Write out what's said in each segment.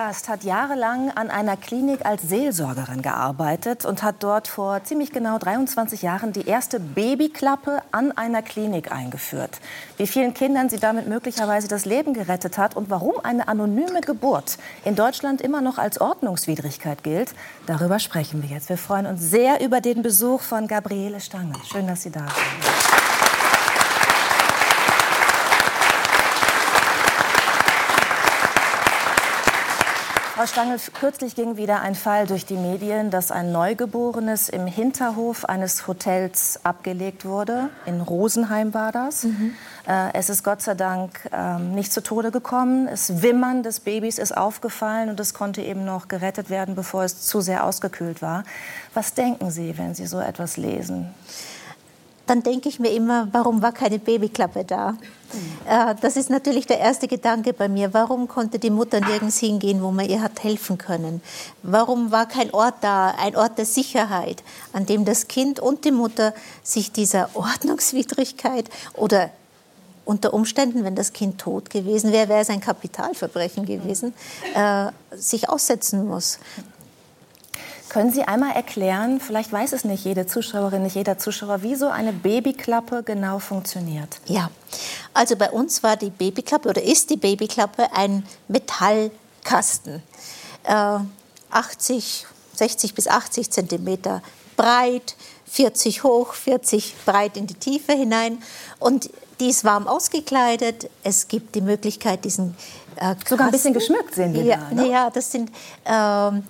Gast hat jahrelang an einer Klinik als Seelsorgerin gearbeitet und hat dort vor ziemlich genau 23 Jahren die erste Babyklappe an einer Klinik eingeführt. Wie vielen Kindern sie damit möglicherweise das Leben gerettet hat und warum eine anonyme Geburt in Deutschland immer noch als Ordnungswidrigkeit gilt, darüber sprechen wir jetzt. Wir freuen uns sehr über den Besuch von Gabriele Stange. Schön, dass Sie da sind. Frau Stangl, kürzlich ging wieder ein Fall durch die Medien, dass ein Neugeborenes im Hinterhof eines Hotels abgelegt wurde. In Rosenheim war das. Mhm. Äh, es ist Gott sei Dank ähm, nicht zu Tode gekommen. Das Wimmern des Babys ist aufgefallen und es konnte eben noch gerettet werden, bevor es zu sehr ausgekühlt war. Was denken Sie, wenn Sie so etwas lesen? Dann denke ich mir immer, warum war keine Babyklappe da? Äh, das ist natürlich der erste Gedanke bei mir. Warum konnte die Mutter nirgends hingehen, wo man ihr hat helfen können? Warum war kein Ort da, ein Ort der Sicherheit, an dem das Kind und die Mutter sich dieser Ordnungswidrigkeit oder unter Umständen, wenn das Kind tot gewesen wäre, wäre es ein Kapitalverbrechen gewesen, äh, sich aussetzen muss. Können Sie einmal erklären, vielleicht weiß es nicht jede Zuschauerin, nicht jeder Zuschauer, wie so eine Babyklappe genau funktioniert? Ja, also bei uns war die Babyklappe oder ist die Babyklappe ein Metallkasten. Äh, 80, 60 bis 80 Zentimeter breit, 40 hoch, 40 breit in die Tiefe hinein. Und die ist warm ausgekleidet. Es gibt die Möglichkeit, diesen äh, Sogar ein bisschen geschmückt sehen wir ja, da. Ne? Ja, das, sind, äh,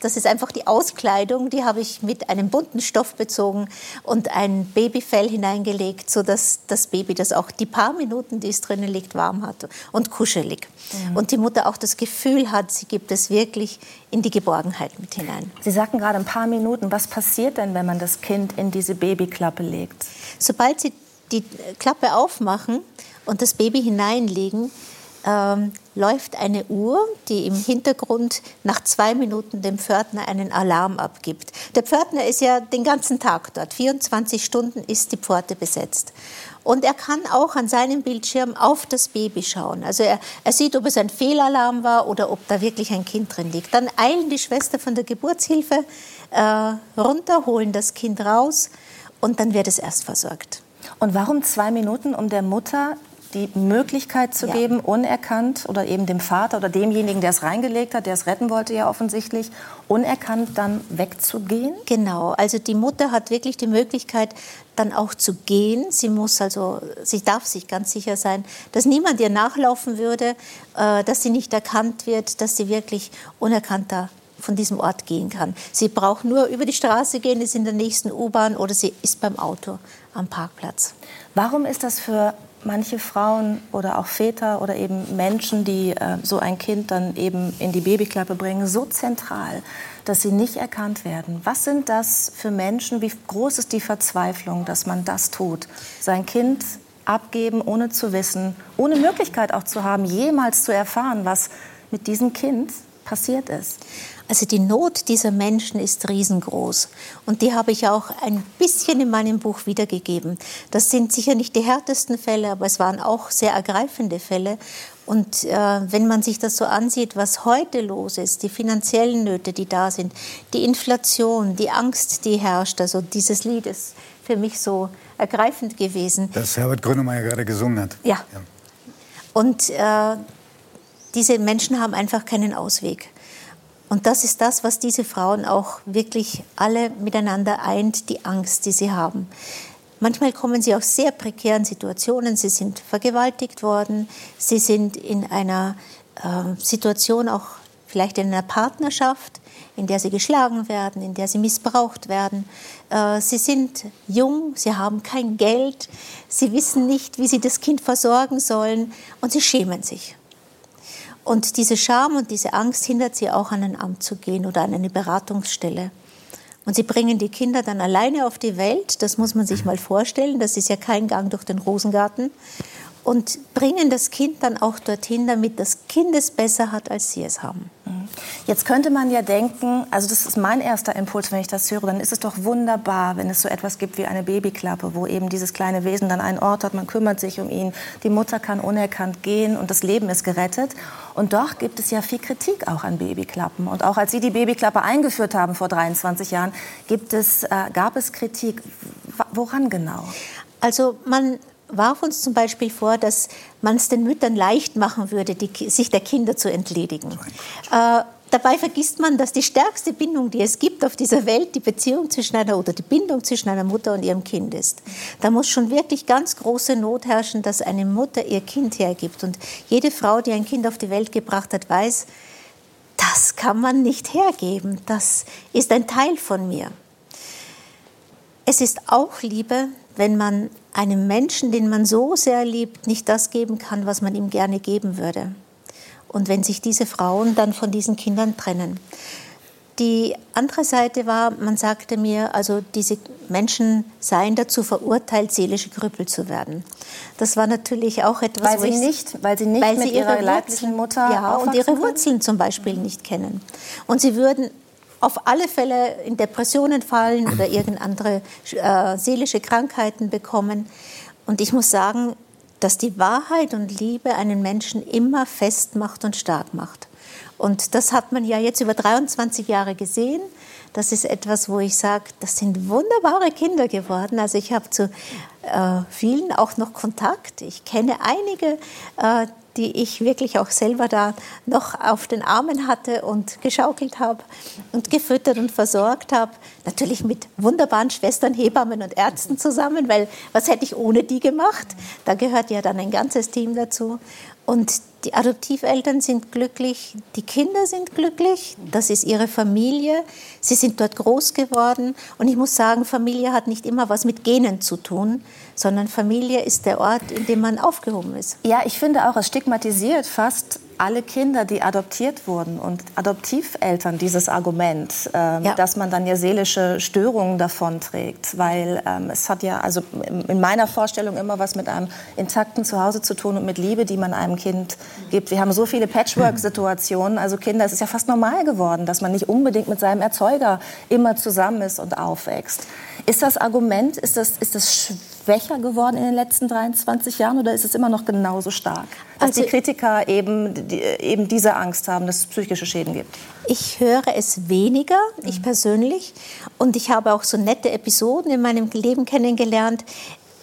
das ist einfach die Auskleidung. Die habe ich mit einem bunten Stoff bezogen und ein Babyfell hineingelegt, sodass das Baby das auch die paar Minuten, die es drinnen liegt, warm hat und kuschelig. Mhm. Und die Mutter auch das Gefühl hat, sie gibt es wirklich in die Geborgenheit mit hinein. Sie sagten gerade ein paar Minuten. Was passiert denn, wenn man das Kind in diese Babyklappe legt? Sobald Sie die Klappe aufmachen und das Baby hineinlegen, ähm, läuft eine Uhr, die im Hintergrund nach zwei Minuten dem Pförtner einen Alarm abgibt. Der Pförtner ist ja den ganzen Tag dort. 24 Stunden ist die Pforte besetzt. Und er kann auch an seinem Bildschirm auf das Baby schauen. Also er, er sieht, ob es ein Fehlalarm war oder ob da wirklich ein Kind drin liegt. Dann eilen die Schwester von der Geburtshilfe äh, runter, holen das Kind raus und dann wird es erst versorgt. Und warum zwei Minuten, um der Mutter die Möglichkeit zu ja. geben, unerkannt oder eben dem Vater oder demjenigen, der es reingelegt hat, der es retten wollte ja offensichtlich, unerkannt dann wegzugehen? Genau, also die Mutter hat wirklich die Möglichkeit, dann auch zu gehen. Sie muss also, sie darf sich ganz sicher sein, dass niemand ihr nachlaufen würde, äh, dass sie nicht erkannt wird, dass sie wirklich unerkannter von diesem Ort gehen kann. Sie braucht nur über die Straße gehen, ist in der nächsten U-Bahn oder sie ist beim Auto am Parkplatz. Warum ist das für manche Frauen oder auch Väter oder eben Menschen, die äh, so ein Kind dann eben in die Babyklappe bringen, so zentral, dass sie nicht erkannt werden. Was sind das für Menschen? Wie groß ist die Verzweiflung, dass man das tut? Sein Kind abgeben, ohne zu wissen, ohne Möglichkeit auch zu haben, jemals zu erfahren, was mit diesem Kind passiert ist. Also die Not dieser Menschen ist riesengroß. Und die habe ich auch ein bisschen in meinem Buch wiedergegeben. Das sind sicher nicht die härtesten Fälle, aber es waren auch sehr ergreifende Fälle. Und äh, wenn man sich das so ansieht, was heute los ist, die finanziellen Nöte, die da sind, die Inflation, die Angst, die herrscht, also dieses Lied ist für mich so ergreifend gewesen. Das Herbert Grönemeyer gerade gesungen hat. Ja. ja. Und äh, diese Menschen haben einfach keinen Ausweg. Und das ist das, was diese Frauen auch wirklich alle miteinander eint, die Angst, die sie haben. Manchmal kommen sie aus sehr prekären Situationen. Sie sind vergewaltigt worden, sie sind in einer äh, Situation auch vielleicht in einer Partnerschaft, in der sie geschlagen werden, in der sie missbraucht werden. Äh, sie sind jung, sie haben kein Geld, sie wissen nicht, wie sie das Kind versorgen sollen und sie schämen sich. Und diese Scham und diese Angst hindert sie auch, an ein Amt zu gehen oder an eine Beratungsstelle. Und sie bringen die Kinder dann alleine auf die Welt. Das muss man sich mal vorstellen. Das ist ja kein Gang durch den Rosengarten. Und bringen das Kind dann auch dorthin, damit das Kind es besser hat, als sie es haben. Mhm. Jetzt könnte man ja denken, also das ist mein erster Impuls, wenn ich das höre, dann ist es doch wunderbar, wenn es so etwas gibt wie eine Babyklappe, wo eben dieses kleine Wesen dann einen Ort hat, man kümmert sich um ihn, die Mutter kann unerkannt gehen und das Leben ist gerettet. Und doch gibt es ja viel Kritik auch an Babyklappen. Und auch als Sie die Babyklappe eingeführt haben vor 23 Jahren, gibt es, äh, gab es Kritik. Woran genau? Also man warf uns zum Beispiel vor, dass man es den Müttern leicht machen würde, die, sich der Kinder zu entledigen. Äh, dabei vergisst man, dass die stärkste Bindung, die es gibt auf dieser Welt, die Beziehung zwischen einer oder die Bindung zwischen einer Mutter und ihrem Kind ist. Da muss schon wirklich ganz große Not herrschen, dass eine Mutter ihr Kind hergibt. Und jede Frau, die ein Kind auf die Welt gebracht hat, weiß, das kann man nicht hergeben. Das ist ein Teil von mir. Es ist auch Liebe, wenn man einem Menschen, den man so sehr liebt, nicht das geben kann, was man ihm gerne geben würde. Und wenn sich diese Frauen dann von diesen Kindern trennen. Die andere Seite war, man sagte mir, also diese Menschen seien dazu verurteilt, seelische Krüppel zu werden. Das war natürlich auch etwas, weil sie nicht, weil sie nicht weil mit sie ihrer leiblichen Mutter ja und ihre Wurzeln zum Beispiel nicht kennen. Und sie würden auf alle Fälle in Depressionen fallen oder irgendeine andere äh, seelische Krankheiten bekommen. Und ich muss sagen, dass die Wahrheit und Liebe einen Menschen immer festmacht und stark macht. Und das hat man ja jetzt über 23 Jahre gesehen. Das ist etwas, wo ich sage, das sind wunderbare Kinder geworden. Also ich habe zu äh, vielen auch noch Kontakt. Ich kenne einige, äh, die ich wirklich auch selber da noch auf den Armen hatte und geschaukelt habe und gefüttert und versorgt habe. Natürlich mit wunderbaren Schwestern, Hebammen und Ärzten zusammen, weil was hätte ich ohne die gemacht? Da gehört ja dann ein ganzes Team dazu. Und die Adoptiveltern sind glücklich, die Kinder sind glücklich, das ist ihre Familie, sie sind dort groß geworden. Und ich muss sagen, Familie hat nicht immer was mit Genen zu tun, sondern Familie ist der Ort, in dem man aufgehoben ist. Ja, ich finde auch, es stigmatisiert fast alle Kinder, die adoptiert wurden und Adoptiveltern dieses Argument, ähm, ja. dass man dann ja seelische Störungen davonträgt, weil ähm, es hat ja also in meiner Vorstellung immer was mit einem intakten Zuhause zu tun und mit Liebe, die man einem Kind gibt. Wir haben so viele Patchwork-Situationen, also Kinder, es ist ja fast normal geworden, dass man nicht unbedingt mit seinem Erzeuger immer zusammen ist und aufwächst. Ist das Argument, ist das, ist das schwächer geworden in den letzten 23 Jahren oder ist es immer noch genauso stark? Dass also, die Kritiker eben, die, eben diese Angst haben, dass es psychische Schäden gibt. Ich höre es weniger, ich persönlich. Und ich habe auch so nette Episoden in meinem Leben kennengelernt.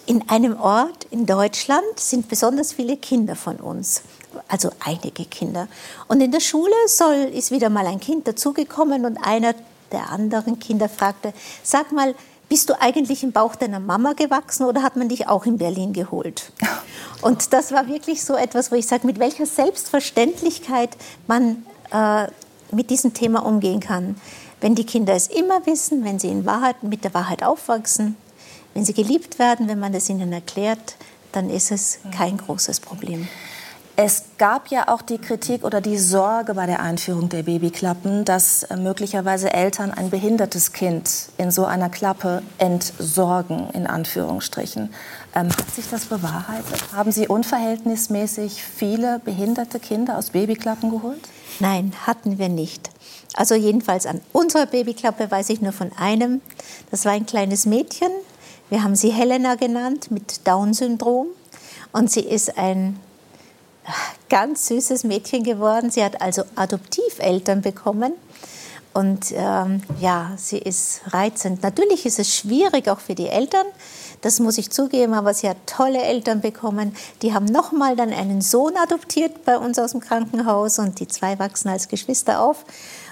In einem Ort in Deutschland sind besonders viele Kinder von uns also einige Kinder. Und in der Schule soll, ist wieder mal ein Kind dazugekommen und einer der anderen Kinder fragte, sag mal, bist du eigentlich im Bauch deiner Mama gewachsen oder hat man dich auch in Berlin geholt? Und das war wirklich so etwas, wo ich sage, mit welcher Selbstverständlichkeit man äh, mit diesem Thema umgehen kann. Wenn die Kinder es immer wissen, wenn sie in Wahrheit, mit der Wahrheit aufwachsen, wenn sie geliebt werden, wenn man es ihnen erklärt, dann ist es kein großes Problem. Es gab ja auch die Kritik oder die Sorge bei der Einführung der Babyklappen, dass äh, möglicherweise Eltern ein behindertes Kind in so einer Klappe entsorgen, in Anführungsstrichen. Ähm, hat sich das bewahrheitet? Haben Sie unverhältnismäßig viele behinderte Kinder aus Babyklappen geholt? Nein, hatten wir nicht. Also jedenfalls an unserer Babyklappe weiß ich nur von einem. Das war ein kleines Mädchen. Wir haben sie Helena genannt mit Down-Syndrom. Und sie ist ein ganz süßes Mädchen geworden. Sie hat also Adoptiveltern bekommen. Und ähm, ja, sie ist reizend. Natürlich ist es schwierig auch für die Eltern, das muss ich zugeben, aber sie hat tolle Eltern bekommen. Die haben nochmal dann einen Sohn adoptiert bei uns aus dem Krankenhaus und die zwei wachsen als Geschwister auf.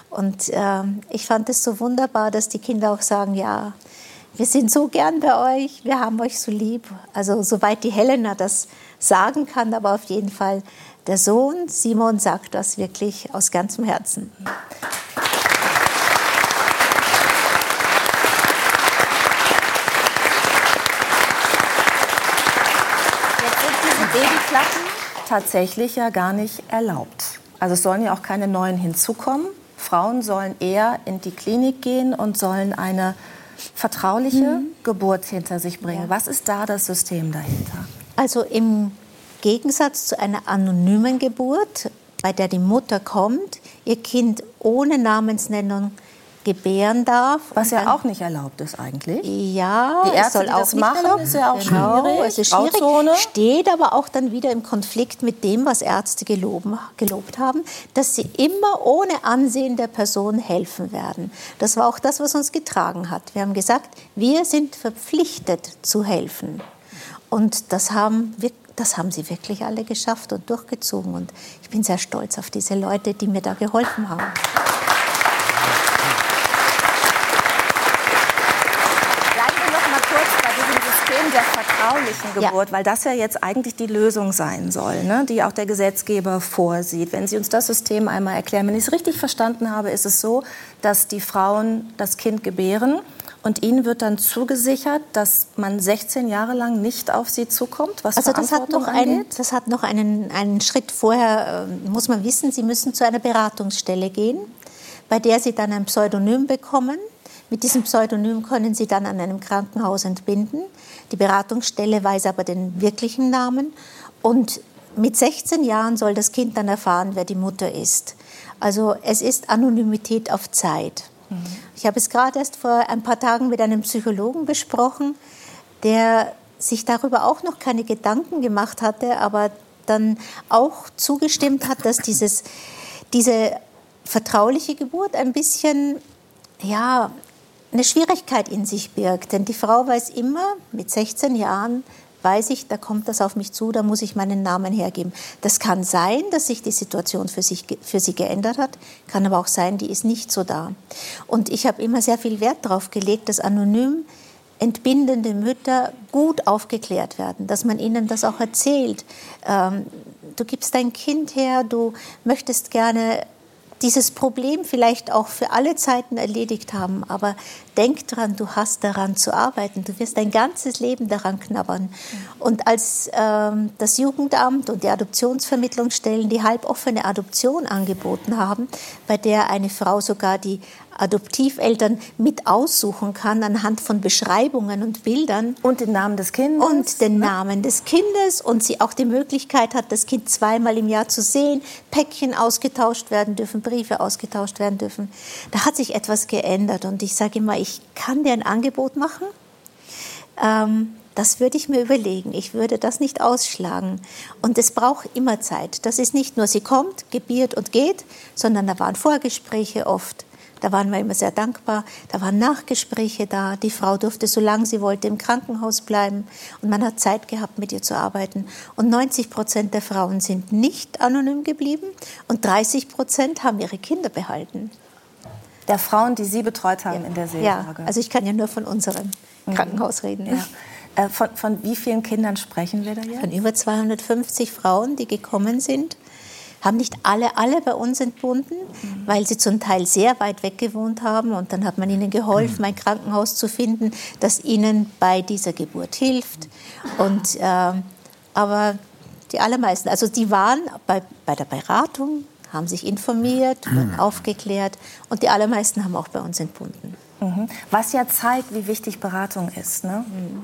Und äh, ich fand es so wunderbar, dass die Kinder auch sagen, ja, wir sind so gern bei euch, wir haben euch so lieb. Also soweit die Helena das sagen kann, aber auf jeden Fall der Sohn Simon sagt das wirklich aus ganzem Herzen. Babyklappen tatsächlich ja gar nicht erlaubt. Also es sollen ja auch keine neuen hinzukommen. Frauen sollen eher in die Klinik gehen und sollen eine vertrauliche mhm. Geburt hinter sich bringen. Ja. Was ist da das System dahinter? Also im Gegensatz zu einer anonymen Geburt, bei der die Mutter kommt, ihr Kind ohne Namensnennung gebären darf. Was ja auch nicht erlaubt ist eigentlich. Ja, die Ärzte, soll auch das machen, erlaubt. ist ja auch genau, schwierig. Es ist schwierig, steht aber auch dann wieder im Konflikt mit dem, was Ärzte geloben, gelobt haben, dass sie immer ohne Ansehen der Person helfen werden. Das war auch das, was uns getragen hat. Wir haben gesagt, wir sind verpflichtet zu helfen. Und das haben wir das haben sie wirklich alle geschafft und durchgezogen. Und ich bin sehr stolz auf diese Leute, die mir da geholfen haben. der vertraulichen Geburt, ja. weil das ja jetzt eigentlich die Lösung sein soll, ne? die auch der Gesetzgeber vorsieht. Wenn Sie uns das System einmal erklären, wenn ich es richtig verstanden habe, ist es so, dass die Frauen das Kind gebären und ihnen wird dann zugesichert, dass man 16 Jahre lang nicht auf sie zukommt, was also das hat noch einen, das hat noch einen, einen Schritt vorher, äh, muss man wissen, Sie müssen zu einer Beratungsstelle gehen, bei der Sie dann ein Pseudonym bekommen. Mit diesem Pseudonym können Sie dann an einem Krankenhaus entbinden. Die Beratungsstelle weiß aber den wirklichen Namen. Und mit 16 Jahren soll das Kind dann erfahren, wer die Mutter ist. Also es ist Anonymität auf Zeit. Mhm. Ich habe es gerade erst vor ein paar Tagen mit einem Psychologen besprochen, der sich darüber auch noch keine Gedanken gemacht hatte, aber dann auch zugestimmt hat, dass dieses, diese vertrauliche Geburt ein bisschen ja, eine Schwierigkeit in sich birgt. Denn die Frau weiß immer, mit 16 Jahren weiß ich, da kommt das auf mich zu, da muss ich meinen Namen hergeben. Das kann sein, dass sich die Situation für, sich, für sie geändert hat, kann aber auch sein, die ist nicht so da. Und ich habe immer sehr viel Wert darauf gelegt, dass anonym entbindende Mütter gut aufgeklärt werden, dass man ihnen das auch erzählt. Ähm, du gibst dein Kind her, du möchtest gerne dieses Problem vielleicht auch für alle Zeiten erledigt haben. Aber denk dran, du hast daran zu arbeiten. Du wirst dein ganzes Leben daran knabbern. Und als ähm, das Jugendamt und die Adoptionsvermittlungsstellen die halboffene Adoption angeboten haben, bei der eine Frau sogar die Adoptiveltern mit aussuchen kann anhand von Beschreibungen und Bildern. Und den Namen des Kindes. Und den Namen des Kindes. Und sie auch die Möglichkeit hat, das Kind zweimal im Jahr zu sehen, Päckchen ausgetauscht werden dürfen, Briefe ausgetauscht werden dürfen. Da hat sich etwas geändert. Und ich sage immer, ich kann dir ein Angebot machen. Ähm, das würde ich mir überlegen. Ich würde das nicht ausschlagen. Und es braucht immer Zeit. Das ist nicht nur, sie kommt, gebiert und geht, sondern da waren Vorgespräche oft. Da waren wir immer sehr dankbar. Da waren Nachgespräche da. Die Frau durfte, solange sie wollte, im Krankenhaus bleiben. Und man hat Zeit gehabt, mit ihr zu arbeiten. Und 90 Prozent der Frauen sind nicht anonym geblieben. Und 30 Prozent haben ihre Kinder behalten. Der Frauen, die Sie betreut haben ja. in der Seelsorge? Ja, also ich kann ja nur von unserem mhm. Krankenhaus reden. Ja. Äh, von, von, wie vielen Kindern sprechen wir da jetzt? Von über 250 Frauen, die gekommen sind haben nicht alle, alle bei uns entbunden, mhm. weil sie zum Teil sehr weit weg gewohnt haben. Und dann hat man ihnen geholfen, mhm. ein Krankenhaus zu finden, das ihnen bei dieser Geburt hilft. Und, äh, aber die allermeisten, also die waren bei, bei der Beratung, haben sich informiert, mhm. aufgeklärt und die allermeisten haben auch bei uns entbunden. Was ja zeigt, wie wichtig Beratung ist. Ne? Mhm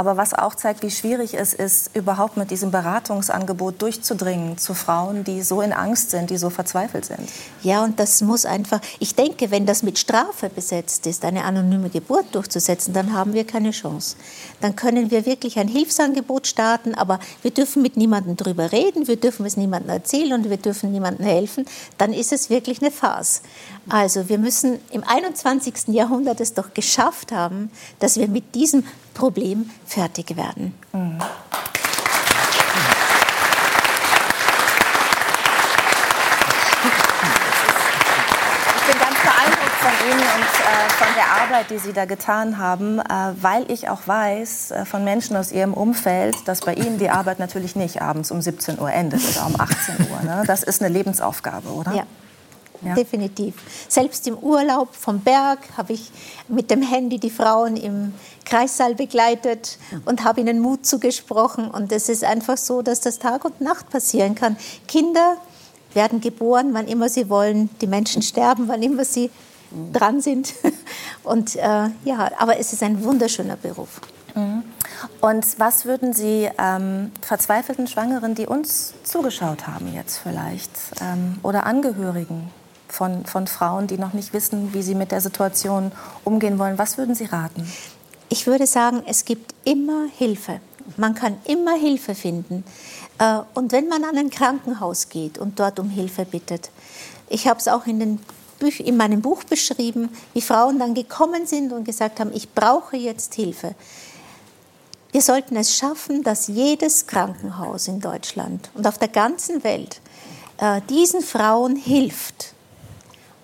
aber was auch zeigt, wie schwierig es ist, überhaupt mit diesem Beratungsangebot durchzudringen zu Frauen, die so in Angst sind, die so verzweifelt sind. Ja, und das muss einfach, ich denke, wenn das mit Strafe besetzt ist, eine anonyme Geburt durchzusetzen, dann haben wir keine Chance. Dann können wir wirklich ein Hilfsangebot starten, aber wir dürfen mit niemandem drüber reden, wir dürfen es niemandem erzählen und wir dürfen niemandem helfen. Dann ist es wirklich eine Farce. Also wir müssen im 21. Jahrhundert es doch geschafft haben, dass wir mit diesem Problem fertig werden. Mhm. Ich bin ganz beeindruckt von Ihnen und äh, von der Arbeit, die Sie da getan haben, äh, weil ich auch weiß äh, von Menschen aus Ihrem Umfeld, dass bei Ihnen die Arbeit natürlich nicht abends um 17 Uhr endet oder um 18 Uhr. Ne? Das ist eine Lebensaufgabe, oder? Ja. Ja. Definitiv. Selbst im Urlaub vom Berg habe ich mit dem Handy die Frauen im Kreissaal begleitet und habe ihnen Mut zugesprochen. Und es ist einfach so, dass das Tag und Nacht passieren kann. Kinder werden geboren, wann immer sie wollen. Die Menschen sterben, wann immer sie dran sind. Und äh, ja, aber es ist ein wunderschöner Beruf. Mhm. Und was würden Sie ähm, verzweifelten Schwangeren, die uns zugeschaut haben jetzt vielleicht, ähm, oder Angehörigen von, von Frauen, die noch nicht wissen, wie sie mit der Situation umgehen wollen, was würden Sie raten? Ich würde sagen, es gibt immer Hilfe. Man kann immer Hilfe finden. Äh, und wenn man an ein Krankenhaus geht und dort um Hilfe bittet, ich habe es auch in, den in meinem Buch beschrieben, wie Frauen dann gekommen sind und gesagt haben, ich brauche jetzt Hilfe. Wir sollten es schaffen, dass jedes Krankenhaus in Deutschland und auf der ganzen Welt äh, diesen Frauen hilft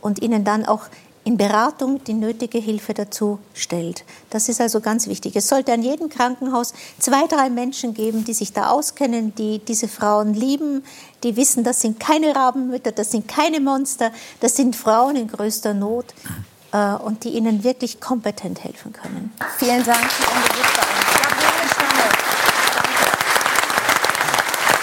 und ihnen dann auch in Beratung die nötige Hilfe dazu stellt. Das ist also ganz wichtig. Es sollte an jedem Krankenhaus zwei, drei Menschen geben, die sich da auskennen, die diese Frauen lieben, die wissen, das sind keine Rabenmütter, das sind keine Monster, das sind Frauen in größter Not äh, und die ihnen wirklich kompetent helfen können. Vielen Dank für Ihre